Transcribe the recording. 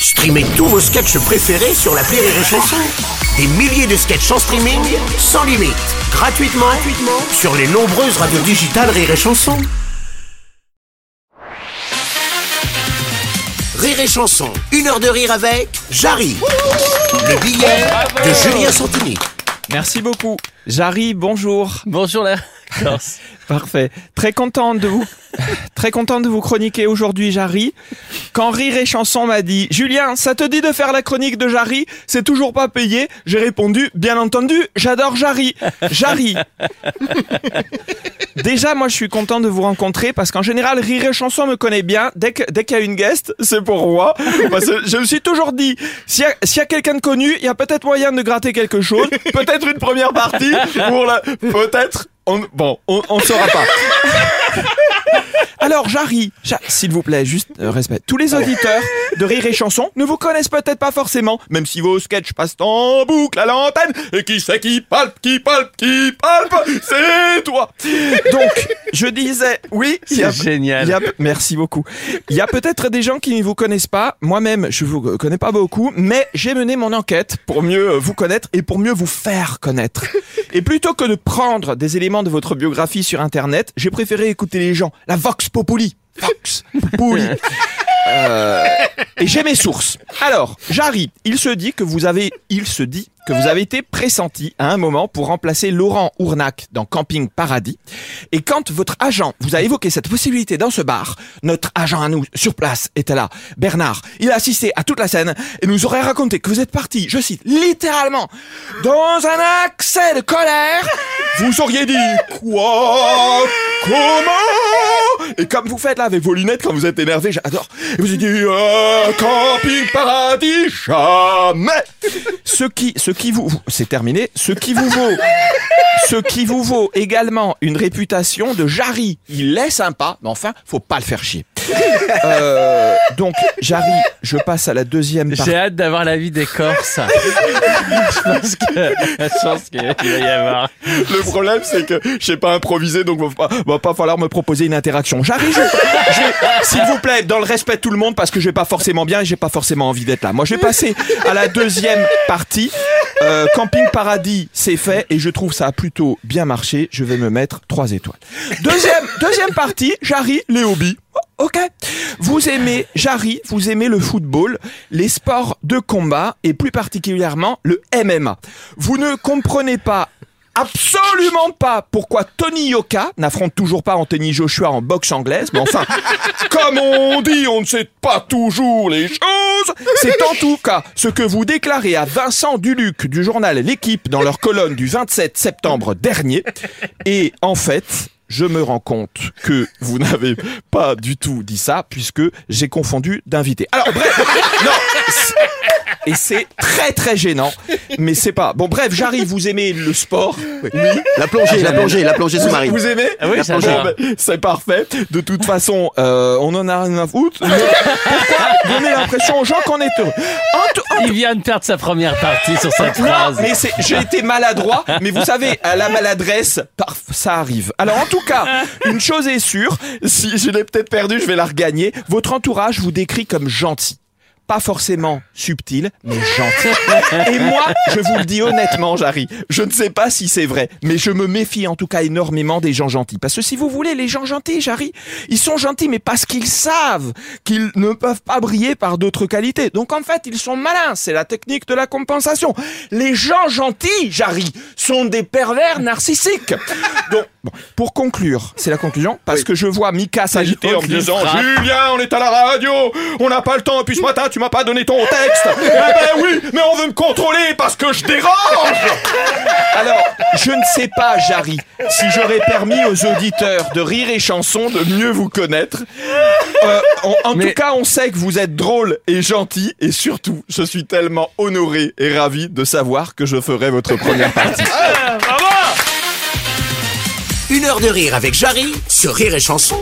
Streamez tous vos sketchs préférés sur la Rire et Chanson. Des milliers de sketchs en streaming, sans limite, gratuitement, gratuitement sur les nombreuses radios digitales Rire et Chanson. Rire et Chanson, une heure de rire avec Jarry. Le billet de Julien Santini. Merci beaucoup. Jarry, bonjour. Bonjour la Parfait. Très content de vous, très content de vous chroniquer aujourd'hui, Jarry. Quand Rire et Chanson m'a dit, Julien, ça te dit de faire la chronique de Jarry? C'est toujours pas payé. J'ai répondu, bien entendu, j'adore Jarry. Jarry. Déjà, moi, je suis content de vous rencontrer parce qu'en général, Rire et Chanson me connaît bien. Dès que, dès qu'il y a une guest, c'est pour moi. Je me suis toujours dit, s'il y a, s'il y a quelqu'un de connu, il y a peut-être moyen de gratter quelque chose. Peut-être une première partie pour la, peut-être on, bon, on, on saura pas. Alors, Jarry, Ja- s'il vous plaît, juste euh, respect. Tous les auditeurs de Rire et Chanson ne vous connaissent peut-être pas forcément, même si vos sketchs passent en boucle à l'antenne. Et qui c'est qui palpe, qui palpe, qui palpe? C'est toi Donc, je disais, oui, il y a- C'est génial. il y a- merci beaucoup. Il y a peut-être des gens qui ne vous connaissent pas. Moi-même, je vous connais pas beaucoup, mais j'ai mené mon enquête pour mieux vous connaître et pour mieux vous faire connaître. Et plutôt que de prendre des éléments de votre biographie sur Internet, j'ai préféré écouter les gens. La Vox Populi. Vox Populi. Euh, et j'ai mes sources. Alors, Jarry, il se dit que vous avez, il se dit que vous avez été pressenti à un moment pour remplacer Laurent Ournac dans Camping Paradis. Et quand votre agent vous a évoqué cette possibilité dans ce bar, notre agent à nous, sur place, était là. Bernard, il a assisté à toute la scène et nous aurait raconté que vous êtes parti, je cite, littéralement, dans un accès de colère. Vous auriez dit, quoi? Et comme vous faites là avec vos lunettes quand vous êtes énervé, j'adore. Et vous avez dit, euh, Camping Paradis, jamais! Ce qui, ce qui vous, c'est terminé, ce qui vous vaut, ce qui vous vaut également une réputation de Jarry. Il est sympa, mais enfin, faut pas le faire chier. Euh, donc, Jarry, je passe à la deuxième partie. J'ai hâte d'avoir l'avis des Corses. je pense que je pense qu'il va y avoir. Le problème, c'est que je sais pas improviser, donc va pas, va pas falloir me proposer une interaction. J'arrive, je, je vais, s'il vous plaît, dans le respect de tout le monde, parce que je vais pas forcément bien et j'ai pas forcément envie d'être là. Moi, je vais passer à la deuxième partie. Euh, Camping Paradis, c'est fait et je trouve ça a plutôt bien marché. Je vais me mettre trois étoiles. Deuxième, deuxième partie, Jarry, les hobbies. Ok. Vous aimez, Jarry, vous aimez le football, les sports de combat et plus particulièrement le MMA. Vous ne comprenez pas absolument pas pourquoi Tony Yoka n'affronte toujours pas Anthony Joshua en boxe anglaise, mais enfin, comme on dit, on ne sait pas toujours les choses. C'est en tout cas ce que vous déclarez à Vincent Duluc du journal L'équipe dans leur colonne du 27 septembre dernier. Et en fait, je me rends compte que vous n'avez pas du tout dit ça puisque j'ai confondu d'invité. Alors bref, non. Et c'est très très gênant, mais c'est pas. Bon bref, j'arrive, vous aimez le sport Oui. La plongée, la plongée, la plongée sous-marine. Vous aimez Ah oui, La j'adore. ben, C'est parfait. De toute façon, euh, on en a rien à foutre. Mais pourquoi donner l'impression aux gens qu'on est heureux En tout- en Il vient de perdre sa première partie sur cette non, phrase. mais c'est, j'ai été maladroit, mais vous savez, à la maladresse, parf- ça arrive. Alors en tout cas, une chose est sûre, si je l'ai peut-être perdu, je vais la regagner. Votre entourage vous décrit comme gentil. Pas forcément subtil, mais gentil. Et moi, je vous le dis honnêtement, Jarry, je ne sais pas si c'est vrai, mais je me méfie en tout cas énormément des gens gentils. Parce que si vous voulez, les gens gentils, Jarry, ils sont gentils, mais parce qu'ils savent qu'ils ne peuvent pas briller par d'autres qualités. Donc en fait, ils sont malins. C'est la technique de la compensation. Les gens gentils, Jarry, sont des pervers narcissiques. Donc, bon, pour conclure, c'est la conclusion, parce que je vois Mika s'agiter en me disant. Julien, on est à la radio, on n'a pas le temps, et puis ce matin, tu m'as pas donné ton texte. eh ben oui, mais on veut me contrôler parce que je dérange. Alors, je ne sais pas, Jarry, si j'aurais permis aux auditeurs de rire et chansons de mieux vous connaître. Euh, en en Mais- tout cas, on sait que vous êtes drôle et gentil, et surtout, je suis tellement honoré et ravi de savoir que je ferai votre première partie. Une heure de rire avec Jarry sur Rire et Chanson.